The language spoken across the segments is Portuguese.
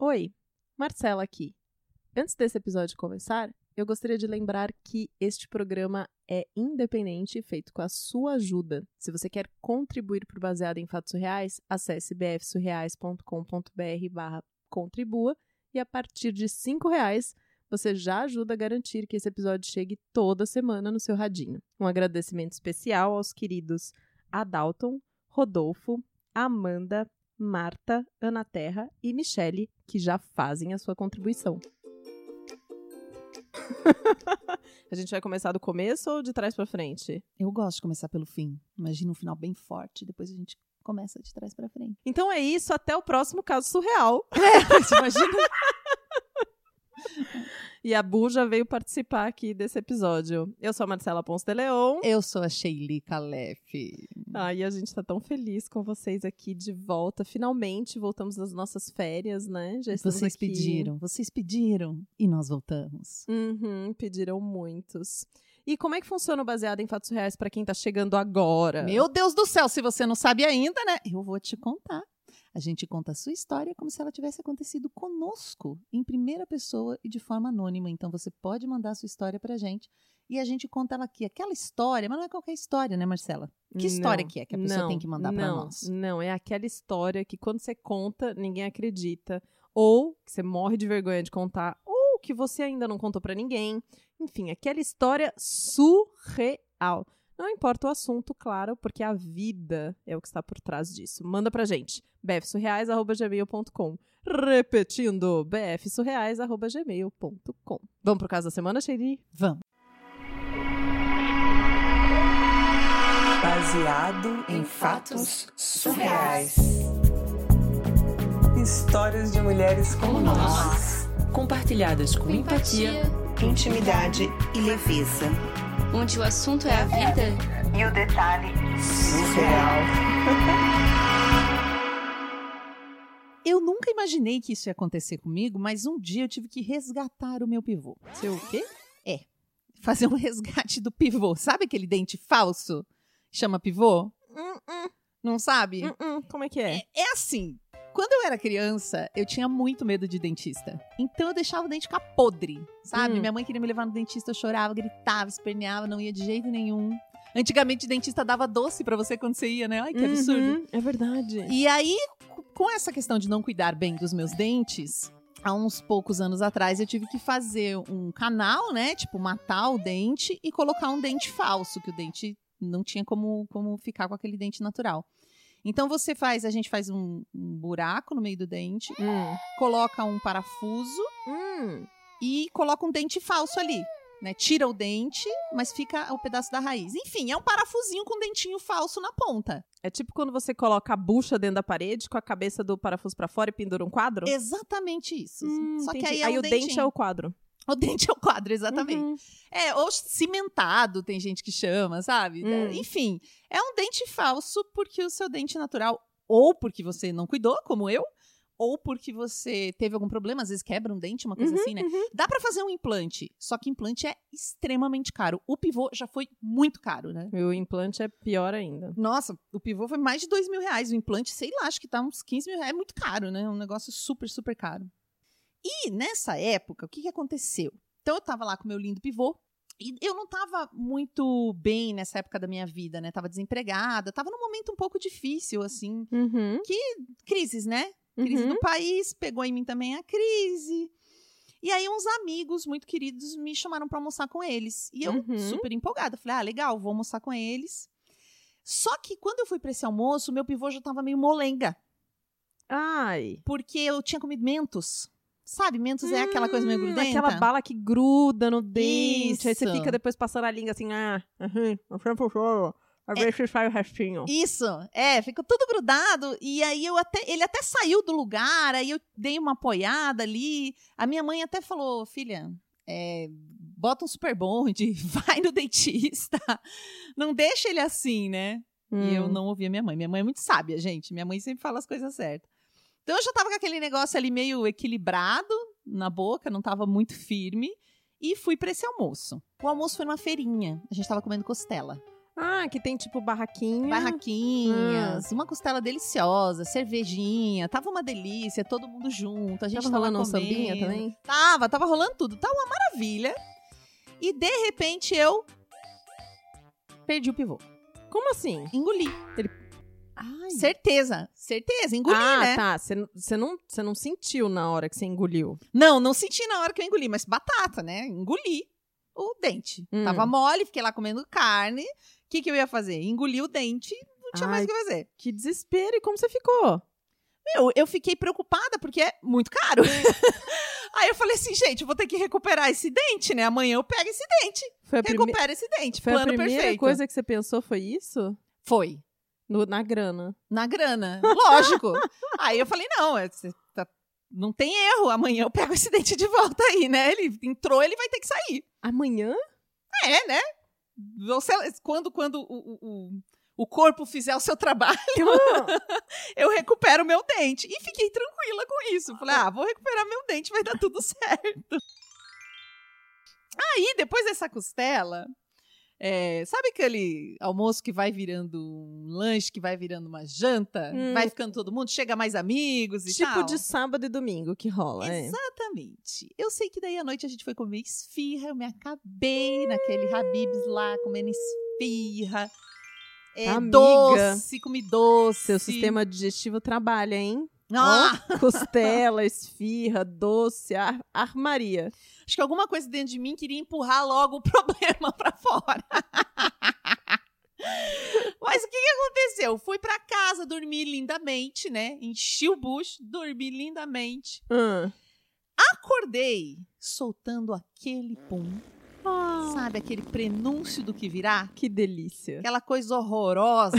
Oi, Marcela aqui. Antes desse episódio começar, eu gostaria de lembrar que este programa é independente e feito com a sua ajuda. Se você quer contribuir para o Baseado em Fatos Reais, acesse bfsurreais.com.br barra contribua e a partir de R$ reais você já ajuda a garantir que esse episódio chegue toda semana no seu radinho. Um agradecimento especial aos queridos Adalton, Rodolfo, Amanda, Marta, Ana Terra e Michele, que já fazem a sua contribuição. a gente vai começar do começo ou de trás para frente? Eu gosto de começar pelo fim. Imagina um final bem forte, depois a gente começa de trás para frente. Então é isso, até o próximo caso surreal. É, imagina. E a Bu já veio participar aqui desse episódio. Eu sou a Marcela Ponce de Leon. Eu sou a Sheili Calef. Ah, e a gente tá tão feliz com vocês aqui de volta. Finalmente voltamos das nossas férias, né? Já vocês aqui. pediram, vocês pediram e nós voltamos. Uhum, pediram muitos. E como é que funciona o baseado em fatos reais para quem tá chegando agora? Meu Deus do céu, se você não sabe ainda, né? Eu vou te contar. A gente conta a sua história como se ela tivesse acontecido conosco, em primeira pessoa e de forma anônima. Então você pode mandar a sua história pra gente e a gente conta ela aqui. Aquela história, mas não é qualquer história, né, Marcela? Que história não, que é que a pessoa não, tem que mandar para nós? Não, é aquela história que quando você conta, ninguém acredita. Ou que você morre de vergonha de contar, ou que você ainda não contou para ninguém. Enfim, aquela história surreal. Não importa o assunto, claro, porque a vida é o que está por trás disso. Manda pra gente, bfsurreais.gmail.com. Repetindo, bfsurreais.gmail.com. Vamos pro caso da semana, Sheiri? Vamos. Baseado em fatos surreais. Histórias de mulheres como nós. Compartilhadas com empatia, intimidade e leveza onde o assunto é a vida e o detalhe surreal. Eu nunca imaginei que isso ia acontecer comigo, mas um dia eu tive que resgatar o meu pivô. Seu o quê? É. Fazer um resgate do pivô. Sabe aquele dente falso? Chama pivô? Uh -uh. Não sabe? Uh Como é que é? é? É assim. Quando eu era criança, eu tinha muito medo de dentista. Então eu deixava o dente ficar podre, sabe? Hum. Minha mãe queria me levar no dentista, eu chorava, gritava, esperneava, não ia de jeito nenhum. Antigamente o dentista dava doce para você quando você ia, né? Ai, que uhum, absurdo. É verdade. E aí, com essa questão de não cuidar bem dos meus dentes, há uns poucos anos atrás eu tive que fazer um canal, né? Tipo, matar o dente e colocar um dente falso, que o dente não tinha como, como ficar com aquele dente natural. Então você faz, a gente faz um, um buraco no meio do dente, hum. coloca um parafuso hum. e coloca um dente falso ali. Né, tira o dente, mas fica o pedaço da raiz. Enfim, é um parafusinho com um dentinho falso na ponta. É tipo quando você coloca a bucha dentro da parede com a cabeça do parafuso para fora e pendura um quadro? Exatamente isso. Hum, Só entendi. que aí, é aí um o dentinho. dente é o quadro. O dente é o quadro, exatamente. Uhum. É, ou cimentado, tem gente que chama, sabe? Hum. Enfim, é um dente falso porque o seu dente natural, ou porque você não cuidou, como eu, ou porque você teve algum problema, às vezes quebra um dente, uma coisa uhum, assim, né? Uhum. Dá para fazer um implante, só que implante é extremamente caro. O pivô já foi muito caro, né? E o implante é pior ainda. Nossa, o pivô foi mais de dois mil reais. O implante, sei lá, acho que tá uns 15 mil reais. É muito caro, né? É um negócio super, super caro. E nessa época, o que, que aconteceu? Então eu tava lá com meu lindo pivô. E eu não tava muito bem nessa época da minha vida, né? Tava desempregada, tava num momento um pouco difícil, assim. Uhum. Que crises, né? Crise Uhum. no país, pegou em mim também a crise. E aí uns amigos muito queridos me chamaram para almoçar com eles. E eu, Uhum. super empolgada, falei: "Ah, legal, vou almoçar com eles". Só que quando eu fui para esse almoço, meu pivô já tava meio molenga, Ai. porque eu tinha comido mentos. Sabe, mentos é aquela coisa meio Hum, grudenta. Aquela bala que gruda no dente. Aí você Isso. fica depois passando a língua assim, ah, uhum, sempre choro. A ver se sai o restinho. Isso, é, ficou tudo grudado. E aí eu até. Ele até saiu do lugar, aí eu dei uma apoiada ali. A minha mãe até falou, filha. é, bota um super bonde, vai no dentista. Não deixa ele assim, né? E eu Hum. não ouvi a minha mãe. Minha mãe é muito sábia, gente. Minha mãe sempre fala as coisas certas. Então eu já tava com aquele negócio ali meio equilibrado na boca, não tava muito firme. E fui pra esse almoço. O almoço foi numa feirinha. A gente tava comendo costela. Ah, que tem tipo barraquinha. Barraquinhas, uma costela deliciosa, cervejinha, tava uma delícia, todo mundo junto, a gente Tava tava, rolando um comendo. sambinha também? Tava, tava rolando tudo, tava uma maravilha. E de repente eu perdi o pivô, Como assim? engoli. Ai. Certeza, certeza, engoli, ah, né? tá. Você não- não, sentiu na hora que você engoliu. Não, não senti na hora que eu engoli, mas batata, né? Engoli o dente. Hum. Tava mole, fiquei lá comendo carne. O que, que eu ia fazer? Engoli o dente, não tinha mais Ai. o que fazer. Que desespero. E como você ficou? Meu, eu fiquei preocupada porque é muito caro. Aí eu falei assim, gente, eu vou ter que recuperar esse dente, né? Amanhã eu pego esse dente, Foi a, prime... esse dente. Foi a Plano primeira perfeito. coisa que você pensou foi isso? Foi. No- na grana. Na grana, lógico. Aí eu falei, não, é- tá- não tem erro. Amanhã eu pego esse dente de volta aí, né? Ele entrou, ele vai ter que sair. Amanhã? É, né? Você, quando quando o, o, o- o corpo fizer o seu trabalho, eu recupero meu dente. E fiquei tranquila com isso. Falei, ah, vou recuperar meu dente, vai dar tudo certo. Aí, depois dessa costela, é, sabe aquele almoço que vai virando um lanche, que vai virando uma janta? Hum. Vai ficando todo mundo, chega mais amigos e tipo tal? de sábado e domingo que rola, é. Exatamente. Eu sei que daí à noite a gente foi comer esfirra, eu me acabei naquele Habibs lá, comendo esfirra. É, Amiga. doce, comi doce. Seu sistema digestivo trabalha, hein? Ah, costela, esfirra, doce, ar- armaria. acho que alguma coisa dentro de mim queria empurrar logo o problema pra fora. Mas o que, que aconteceu? Fui pra casa, dormi lindamente, né? Enchi o bucho, dormi lindamente. Ah. Acordei soltando aquele pum. Sabe, aquele prenúncio do que virá? Que delícia. Aquela coisa horrorosa.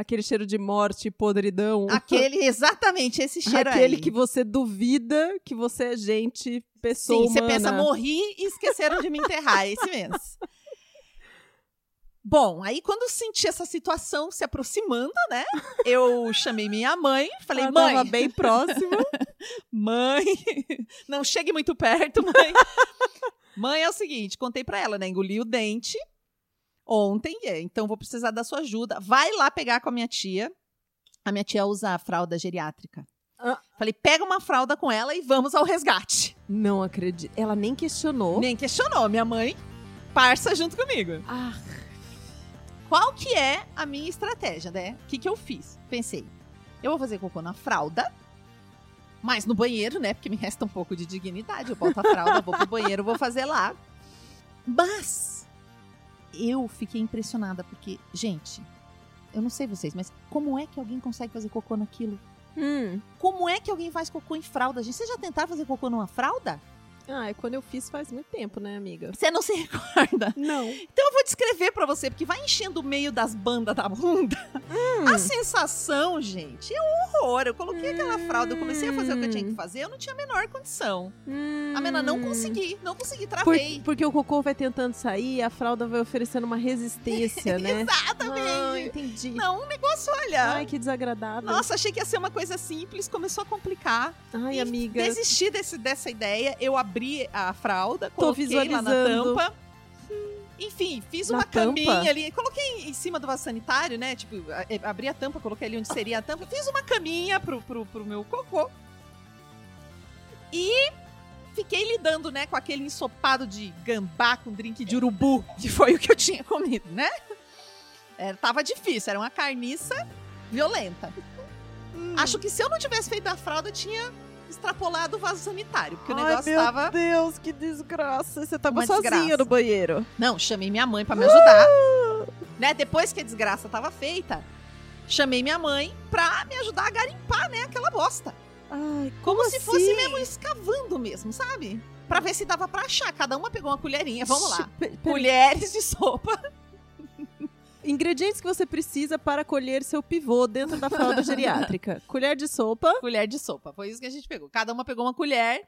Aquele cheiro de morte e podridão. aquele, exatamente, esse cheiro Aquele aí. que você duvida que você é gente, pessoa Sim, você humana. pensa, morri e esqueceram de me enterrar, é esse mesmo. Bom, aí quando eu senti essa situação se aproximando, né? Eu chamei minha mãe, falei, Ela mãe, tava bem próxima. mãe, não chegue muito perto, mãe. mãe é o seguinte, contei pra ela, né? Engoli o dente ontem, é, então vou precisar da sua ajuda. Vai lá pegar com a minha tia. A minha tia usa a fralda geriátrica. Ah. Falei, pega uma fralda com ela e vamos ao resgate. Não acredito. Ela nem questionou. Nem questionou, minha mãe parça junto comigo. Ah, Qual que é a minha estratégia, né? O que, que eu fiz? Pensei, eu vou fazer cocô na fralda, mas no banheiro, né? Porque me resta um pouco de dignidade. Eu boto a fralda, vou pro banheiro, vou fazer lá. Mas eu fiquei impressionada, porque, gente, eu não sei vocês, mas como é que alguém consegue fazer cocô naquilo? hum. Como é que alguém faz cocô em fralda, gente? Vocês já tentaram fazer cocô numa fralda? Ah, é quando eu fiz faz muito tempo, né, amiga? Você não se recorda? Não. Então eu vou descrever pra você, porque vai enchendo o meio das bandas da bunda. A sensação, gente, é um horror. Eu coloquei aquela fralda, eu comecei a fazer o que eu tinha que fazer, eu não tinha a menor condição. A menina não consegui, não consegui, Hum. Por- travei. porque o cocô vai tentando sair, a fralda vai oferecendo uma resistência, né? Exatamente. Ah, entendi. Não, um negócio, olha. Ai, que desagradável. Nossa, achei que ia ser uma coisa simples, começou a complicar. Ai, E amiga. Desisti desse, dessa ideia, eu abri a fralda, coloquei lá na tampa. Enfim, fiz Na uma tampa? caminha ali, coloquei em cima do vaso sanitário, né? Tipo, a- abri a tampa, coloquei ali onde seria a tampa, fiz uma caminha pro, pro, pro meu cocô. E fiquei lidando, né, com aquele ensopado de gambá com drink de urubu, que foi o que eu tinha comido, né? É, tava difícil, era uma carniça violenta. Acho que se eu não tivesse feito a fralda, tinha extrapolado o vaso sanitário, porque o Ai, negócio meu tava. Deus, que desgraça. Você tava sozinha desgraça. no banheiro. Não, chamei minha mãe pra me ajudar. né? Depois que a desgraça tava feita, chamei minha mãe pra me ajudar a garimpar, né, aquela bosta. Ai, Como, se fosse assim? mesmo escavando mesmo, sabe? Pra ver se dava pra achar. Cada uma pegou uma colherinha. Vamos lá. Colheres de sopa. Ingredientes que você precisa para colher seu pivô dentro da fralda geriátrica. Colher de sopa. Colher de sopa. Foi isso que a gente pegou. Cada uma pegou uma colher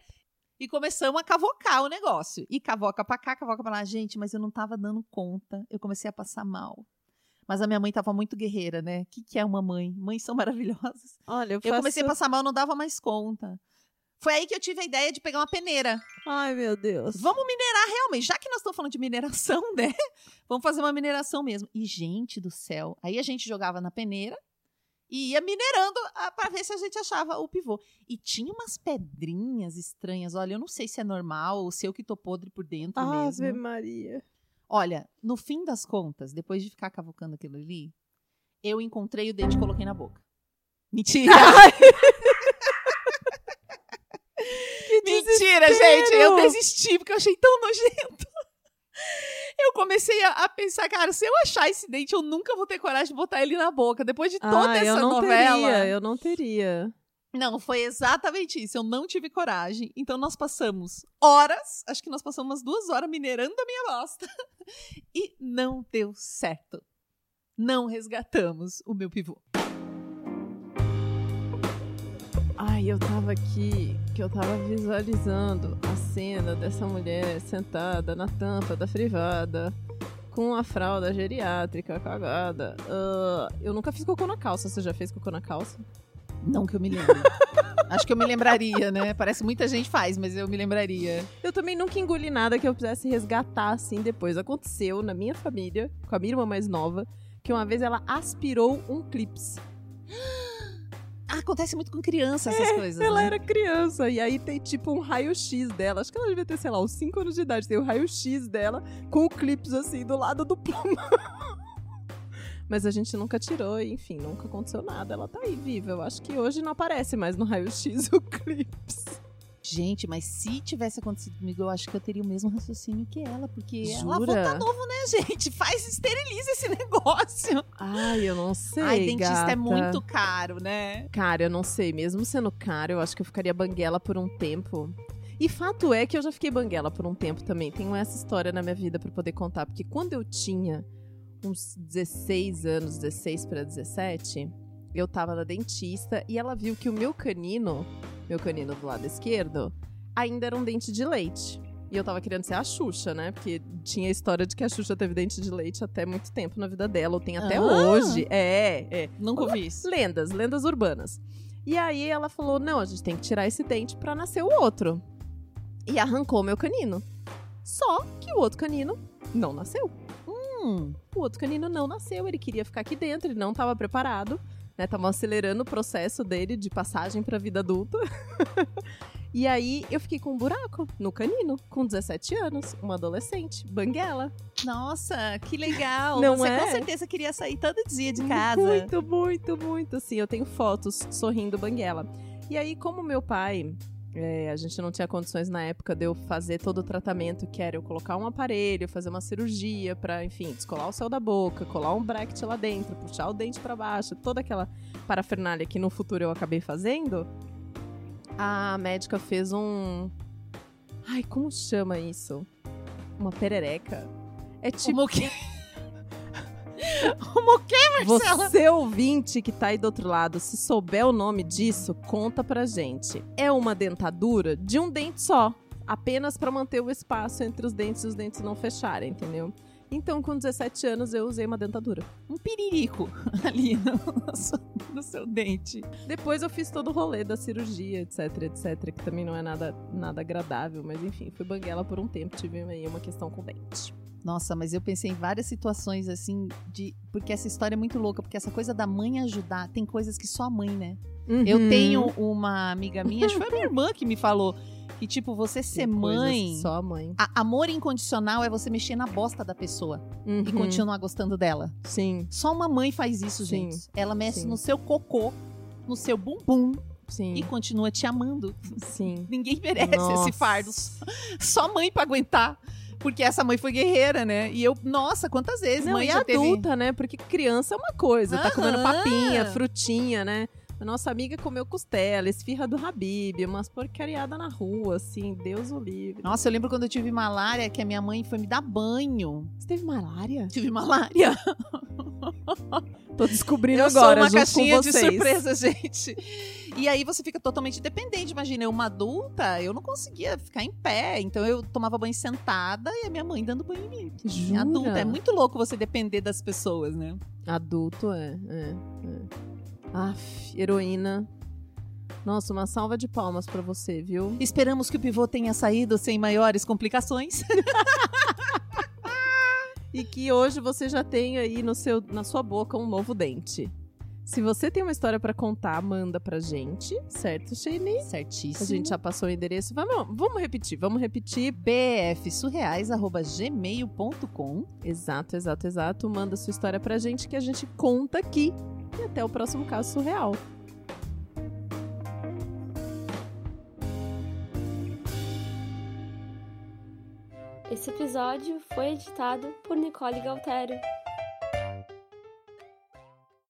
e começamos a cavocar o negócio. E cavoca pra cá, cavoca pra lá. Gente, mas eu não tava dando conta. Eu comecei a passar mal. Mas a minha mãe tava muito guerreira, né? O que, que é uma mãe? Mães são maravilhosas. Olha, eu, Eu faço... comecei a passar mal, não dava mais conta. Foi aí que eu tive a ideia de pegar uma peneira. Ai, meu Deus. Vamos minerar realmente. Já que nós estamos falando de mineração, né? Vamos fazer uma mineração mesmo. E, gente do céu. Aí a gente jogava na peneira e ia minerando ah, pra ver se a gente achava o pivô. E tinha umas pedrinhas estranhas. Olha, eu não sei se é normal ou se eu que tô podre por dentro Ave mesmo. Maria. Olha, no fim das contas, depois de ficar cavucando aquilo ali, eu encontrei o dente e coloquei na boca. Mentira! Mentira, gente! Eu desisti porque eu achei tão nojento. Eu comecei a, a pensar, cara, se eu achar esse dente, eu nunca vou ter coragem de botar ele na boca. Depois de toda ah, essa eu não novela. teria, eu não teria. Não, foi exatamente isso. Eu não tive coragem. Então nós passamos horas, acho que nós passamos umas duas horas minerando a minha bosta. E não deu certo. Não resgatamos o meu pivô. Ai, eu tava aqui, que eu tava visualizando a cena dessa mulher sentada na tampa da privada, com a fralda geriátrica cagada. Ah, eu nunca fiz cocô na calça. Você já fez cocô na calça? Não que eu me lembre. acho que eu me lembraria, né? Parece que muita gente faz, mas eu me lembraria. Eu também nunca engoli nada que eu pudesse resgatar assim depois. Aconteceu na minha família, com a minha irmã mais nova, que uma vez ela aspirou um clips. Acontece muito com criança essas coisas. Ela né? era criança, e aí tem tipo um raio-x dela. Acho que ela devia ter, sei lá, uns 5 anos de idade. Tem o raio-x dela com o clips assim do lado do plumão. Mas a gente nunca tirou, enfim, nunca aconteceu nada. Ela tá aí viva. Eu acho que hoje não aparece mais no raio-x o clips. Gente, mas se tivesse acontecido comigo, eu acho que eu teria o mesmo raciocínio que ela, porque ela Jura? volta novo, né, gente? Faz, esteriliza esse negócio. Ai, eu não sei. Ai, dentista gata. é muito caro, né? Cara, eu não sei. Mesmo sendo caro, eu acho que eu ficaria banguela por um tempo. E fato é que eu já fiquei banguela por um tempo também. Tenho essa história na minha vida pra poder contar. Porque quando eu tinha uns 16 anos, 16 para 17, eu tava na dentista e ela viu que o meu canino, meu canino do lado esquerdo, ainda era um dente de leite. E eu tava querendo ser a Xuxa, né? Porque tinha a história de que a Xuxa teve dente de leite até muito tempo na vida dela, ou tem até Ah. hoje. É, é. Nunca ouvi isso. Lendas, lendas urbanas. E aí ela falou: não, a gente tem que tirar esse dente pra nascer o outro. E arrancou meu canino. Só que o outro canino não nasceu. Hum, O outro canino não nasceu, ele queria ficar aqui dentro, ele não estava preparado, né? Tava acelerando o processo dele de passagem pra vida adulta. e aí eu fiquei com um buraco no canino, com 17 anos, uma adolescente, banguela. nossa, que legal. Não Você é? com certeza queria sair todo dia de casa. Muito, muito, muito. Assim, eu tenho fotos sorrindo banguela. E aí, como meu pai. É, a gente não tinha condições na época de eu fazer todo o tratamento, que era eu colocar um aparelho, fazer uma cirurgia pra, enfim, descolar o céu da boca, colar um bracket lá dentro, puxar o dente pra baixo, toda aquela parafernália que no futuro eu acabei fazendo. A médica fez um. Ai, como chama isso? Uma perereca. É tipo. Como que, Marcela? Você ouvinte que tá aí do outro lado, se souber o nome disso, conta pra gente. É uma dentadura de um dente só, apenas pra manter o espaço entre os dentes e os dentes não fecharem, entendeu? Então, com 17 anos, eu usei uma dentadura. Um piririco ali no, seu- no seu dente. Depois eu fiz todo o rolê da cirurgia, etc, etc, que também não é nada, nada agradável, mas enfim, fui banguela por um tempo, tive aí uma questão com o dente. Nossa, mas eu pensei em várias situações assim de. Porque essa história é muito louca, porque essa coisa da mãe ajudar, tem coisas que só a mãe, né? Eu Uhum. tenho uma amiga minha, acho que foi a minha irmã que me falou. Que, tipo, você ser Tem mãe. Só a mãe. a- amor incondicional é você mexer na bosta da pessoa e Uhum. continuar gostando dela. Sim, Só uma mãe faz isso, Sim. gente. Ela mexe Sim. no seu cocô, no seu bumbum sim, e continua te amando. sim. Ninguém merece Nossa. esse fardo. Só mãe pra aguentar. Porque essa mãe foi guerreira, né? E eu, nossa, quantas vezes Não, mãe já teve. adulta, né? Porque criança é uma coisa, tá comendo papinha, frutinha, né? A nossa amiga comeu costela, esfirra do Habib, umas porcariadas na rua, assim, Deus o livre. Nossa, eu lembro quando eu tive malária que a minha mãe foi me dar banho. Você teve malária? Tive malária. Tô descobrindo eu agora, sou uma junto caixinha com de vocês. surpresa, gente. E aí você fica totalmente dependente. Imagina, eu uma adulta, eu não conseguia ficar em pé. Então eu tomava banho sentada e a minha mãe dando banho em mim. Jura? Adulta, é muito louco você depender das pessoas, né? Adulto, é, é, é. Aff, heroína. Nossa, uma salva de palmas pra você, viu? Esperamos que o pivô tenha saído sem maiores complicações. E que hoje você já tem aí no seu, na sua boca um novo dente. Se você tem uma história pra contar, manda pra gente, certo, Shane? Certíssimo. A gente já passou o endereço. Vamos, vamos repetir, vamos repetir. bfsurreais.gmail.com Exato, exato, exato. Manda sua história pra gente que a gente conta aqui. E até o próximo caso surreal. Esse episódio foi editado por Nicole Galtério.